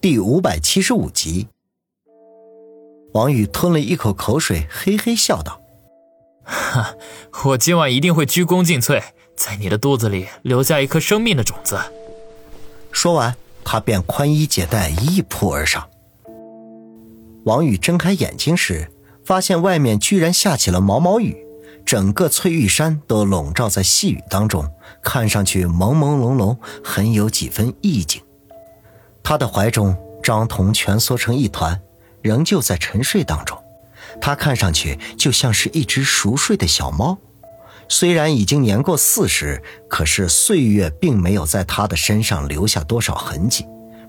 第五百七十五集，王宇吞了一口口水，嘿嘿笑道：“哈，我今晚一定会鞠躬尽瘁，在你的肚子里留下一颗生命的种子。”说完，他便宽衣解带，一扑而上。王宇睁开眼睛时，发现外面居然下起了毛毛雨，整个翠玉山都笼罩在细雨当中，看上去朦朦胧胧，很有几分意境。他的怀中，张彤蜷缩成一团，仍旧在沉睡当中。他看上去就像是一只熟睡的小猫。虽然已经年过四十，可是岁月并没有在他的身上留下多少痕迹，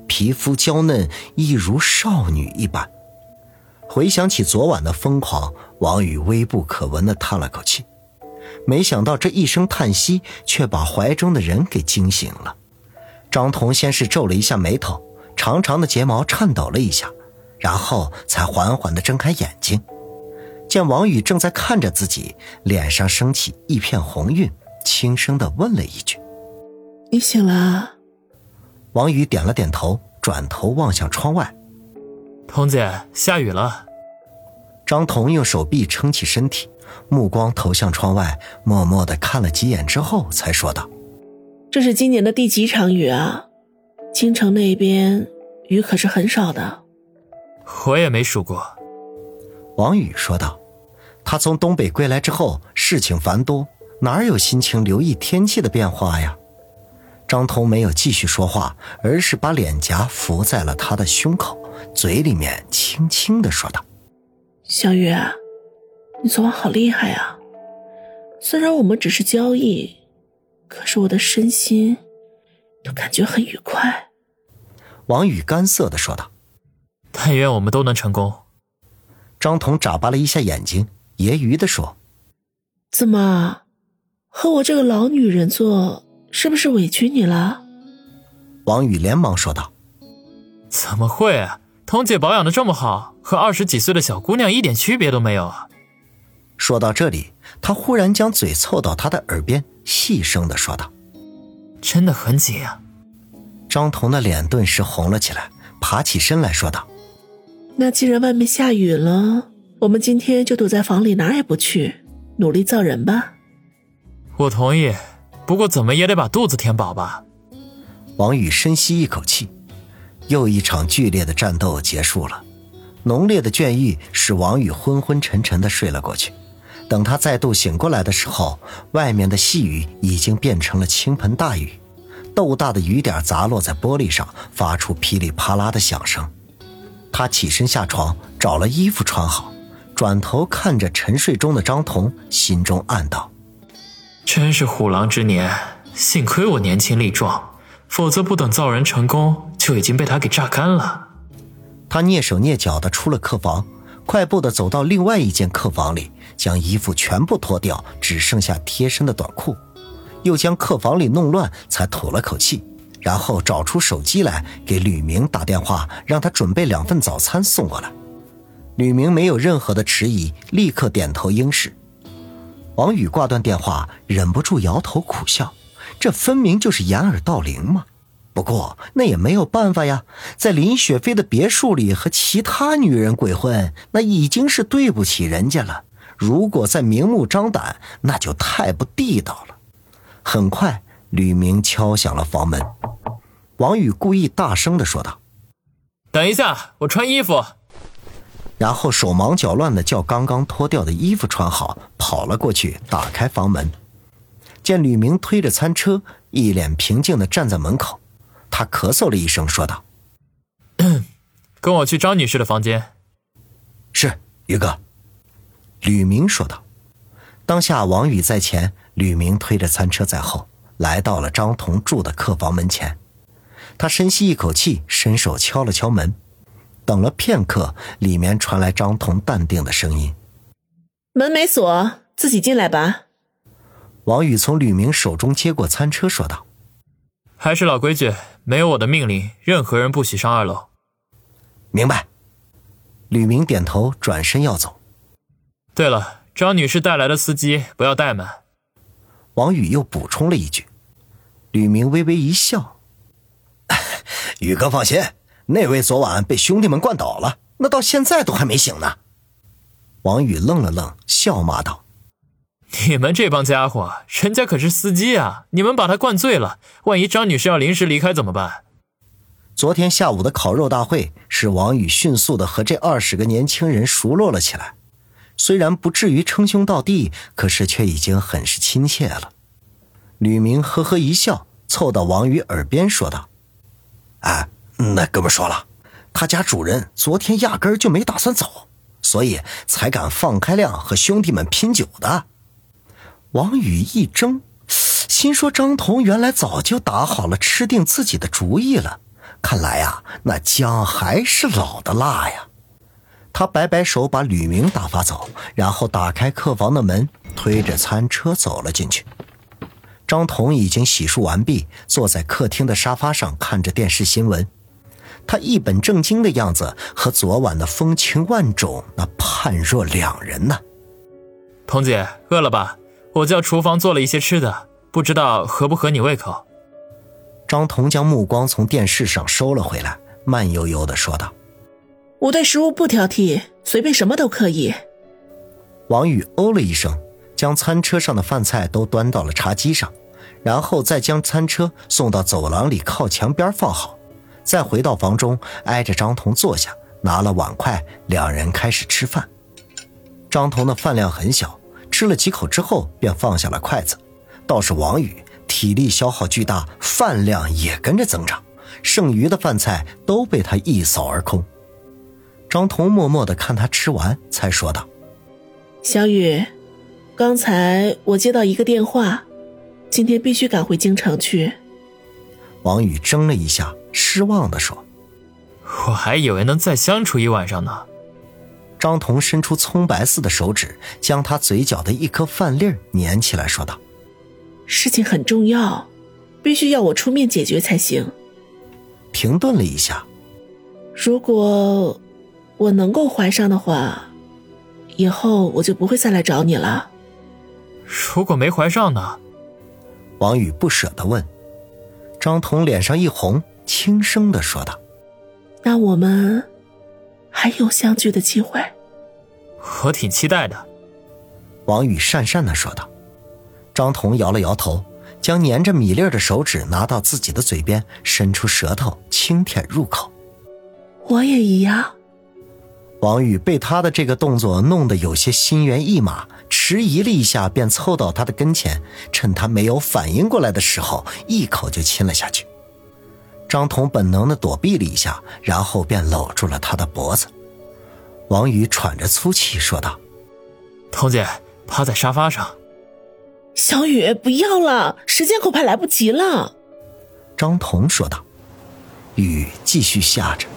皮肤娇嫩，一如少女一般。回想起昨晚的疯狂，王宇微不可闻地叹了口气。没想到这一声叹息，却把怀中的人给惊醒了。张彤先是皱了一下眉头，长长的睫毛颤抖了一下，然后才缓缓地睁开眼睛。见王宇正在看着自己，脸上升起一片红晕，轻声地问了一句：“你醒了？”王宇点了点头，转头望向窗外：“彤姐，下雨了。”张彤用手臂撑起身体，目光投向窗外，默默地看了几眼之后，才说道。这是今年的第几场雨啊？京城那边雨可是很少的。我也没数过。王宇说道：“他从东北归来之后，事情繁多，哪有心情留意天气的变化呀？”张通没有继续说话，而是把脸颊伏在了他的胸口，嘴里面轻轻的说道：“小雨，你昨晚好厉害啊！虽然我们只是交易。”可是我的身心都感觉很愉快。王宇干涩的说道：“但愿我们都能成功。”张彤眨巴了一下眼睛，揶揄的说：“怎么，和我这个老女人做，是不是委屈你了？”王宇连忙说道：“怎么会？彤姐保养的这么好，和二十几岁的小姑娘一点区别都没有啊！”说到这里，他忽然将嘴凑到他的耳边。细声的说道：“真的很紧啊。”张彤的脸顿时红了起来，爬起身来说道：“那既然外面下雨了，我们今天就躲在房里，哪儿也不去，努力造人吧。”我同意，不过怎么也得把肚子填饱吧。王宇深吸一口气，又一场剧烈的战斗结束了，浓烈的倦意使王宇昏昏沉沉的睡了过去。等他再度醒过来的时候，外面的细雨已经变成了倾盆大雨，豆大的雨点砸落在玻璃上，发出噼里啪啦的响声。他起身下床，找了衣服穿好，转头看着沉睡中的张彤，心中暗道：“真是虎狼之年，幸亏我年轻力壮，否则不等造人成功，就已经被他给榨干了。”他蹑手蹑脚地出了客房。快步的走到另外一间客房里，将衣服全部脱掉，只剩下贴身的短裤，又将客房里弄乱，才吐了口气，然后找出手机来给吕明打电话，让他准备两份早餐送过来。吕明没有任何的迟疑，立刻点头应是。王宇挂断电话，忍不住摇头苦笑，这分明就是掩耳盗铃嘛。不过那也没有办法呀，在林雪飞的别墅里和其他女人鬼混，那已经是对不起人家了。如果再明目张胆，那就太不地道了。很快，吕明敲响了房门。王宇故意大声的说道：“等一下，我穿衣服。”然后手忙脚乱的叫刚刚脱掉的衣服穿好，跑了过去，打开房门，见吕明推着餐车，一脸平静的站在门口。他咳嗽了一声，说道：“ 跟我去张女士的房间。”是于哥。吕明说道。当下王宇在前，吕明推着餐车在后，来到了张彤住的客房门前。他深吸一口气，伸手敲了敲门。等了片刻，里面传来张彤淡定的声音：“门没锁，自己进来吧。”王宇从吕明手中接过餐车，说道。还是老规矩，没有我的命令，任何人不许上二楼。明白。吕明点头，转身要走。对了，张女士带来的司机不要怠慢。王宇又补充了一句。吕明微微一笑：“ 宇哥放心，那位昨晚被兄弟们灌倒了，那到现在都还没醒呢。王宇愣了愣，笑骂道：“你们这帮家伙，人家可是司机啊！你们把他灌醉了，万一张女士要临时离开怎么办？”昨天下午的烤肉大会，使王宇迅速的和这二十个年轻人熟络了起来。虽然不至于称兄道弟，可是却已经很是亲切了。吕明呵呵一笑，凑到王宇耳边说道：“哎，那哥们说了，他家主人昨天压根儿就没打算走，所以才敢放开量和兄弟们拼酒的。”王宇一怔，心说：“张彤原来早就打好了吃定自己的主意了。看来呀，那姜还是老的辣呀。”他摆摆手，把吕明打发走，然后打开客房的门，推着餐车走了进去。张彤已经洗漱完毕，坐在客厅的沙发上看着电视新闻。他一本正经的样子和昨晚的风情万种那判若两人呢。彤姐，饿了吧？我叫厨房做了一些吃的，不知道合不合你胃口。张彤将目光从电视上收了回来，慢悠悠地说道。我对食物不挑剔，随便什么都可以。王宇哦了一声，将餐车上的饭菜都端到了茶几上，然后再将餐车送到走廊里靠墙边放好，再回到房中挨着张彤坐下，拿了碗筷，两人开始吃饭。张彤的饭量很小，吃了几口之后便放下了筷子，倒是王宇体力消耗巨大，饭量也跟着增长，剩余的饭菜都被他一扫而空。张彤默默的看他吃完，才说道：“小雨，刚才我接到一个电话，今天必须赶回京城去。”王宇怔了一下，失望的说：“我还以为能再相处一晚上呢。”张彤伸出葱白似的手指，将他嘴角的一颗饭粒粘起来，说道：“事情很重要，必须要我出面解决才行。”停顿了一下，如果。我能够怀上的话，以后我就不会再来找你了。如果没怀上呢？王宇不舍得问。张彤脸上一红，轻声的说道：“那我们还有相聚的机会。”我挺期待的。王宇讪讪的说道。张彤摇了摇头，将粘着米粒的手指拿到自己的嘴边，伸出舌头轻舔入口。我也一样。王宇被他的这个动作弄得有些心猿意马，迟疑了一下，便凑到他的跟前，趁他没有反应过来的时候，一口就亲了下去。张彤本能的躲避了一下，然后便搂住了他的脖子。王宇喘着粗气说道：“彤姐，趴在沙发上。”小雨，不要了，时间恐怕来不及了。”张彤说道。雨继续下着。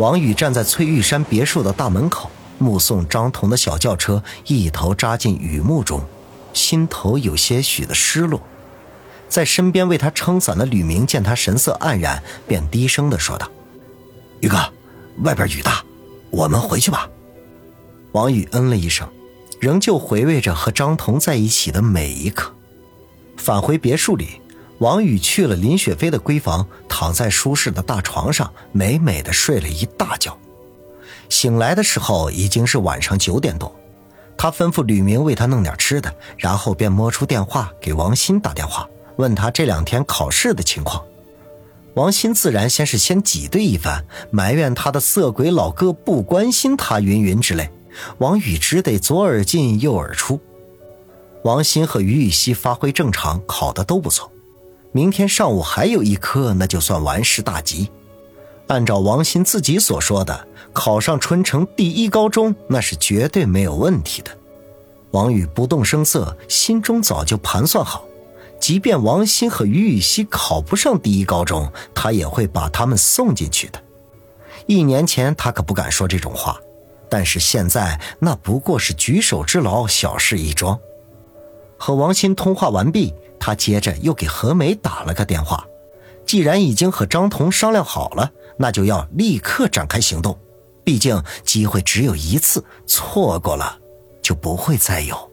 王宇站在翠玉山别墅的大门口，目送张彤的小轿车一头扎进雨幕中，心头有些许的失落。在身边为他撑伞的吕明见他神色黯然，便低声的说道：“宇哥，外边雨大，我们回去吧。”王宇嗯了一声，仍旧回味着和张彤在一起的每一刻。返回别墅里。王宇去了林雪飞的闺房，躺在舒适的大床上，美美的睡了一大觉。醒来的时候已经是晚上九点多，他吩咐吕明为他弄点吃的，然后便摸出电话给王鑫打电话，问他这两天考试的情况。王鑫自然先是先挤兑一番，埋怨他的色鬼老哥不关心他，云云之类。王宇只得左耳进右耳出。王鑫和于雨溪发挥正常，考得都不错。明天上午还有一科，那就算完事大吉。按照王鑫自己所说的，考上春城第一高中那是绝对没有问题的。王宇不动声色，心中早就盘算好，即便王鑫和于雨溪考不上第一高中，他也会把他们送进去的。一年前他可不敢说这种话，但是现在那不过是举手之劳，小事一桩。和王鑫通话完毕。他接着又给何梅打了个电话，既然已经和张彤商量好了，那就要立刻展开行动。毕竟机会只有一次，错过了就不会再有。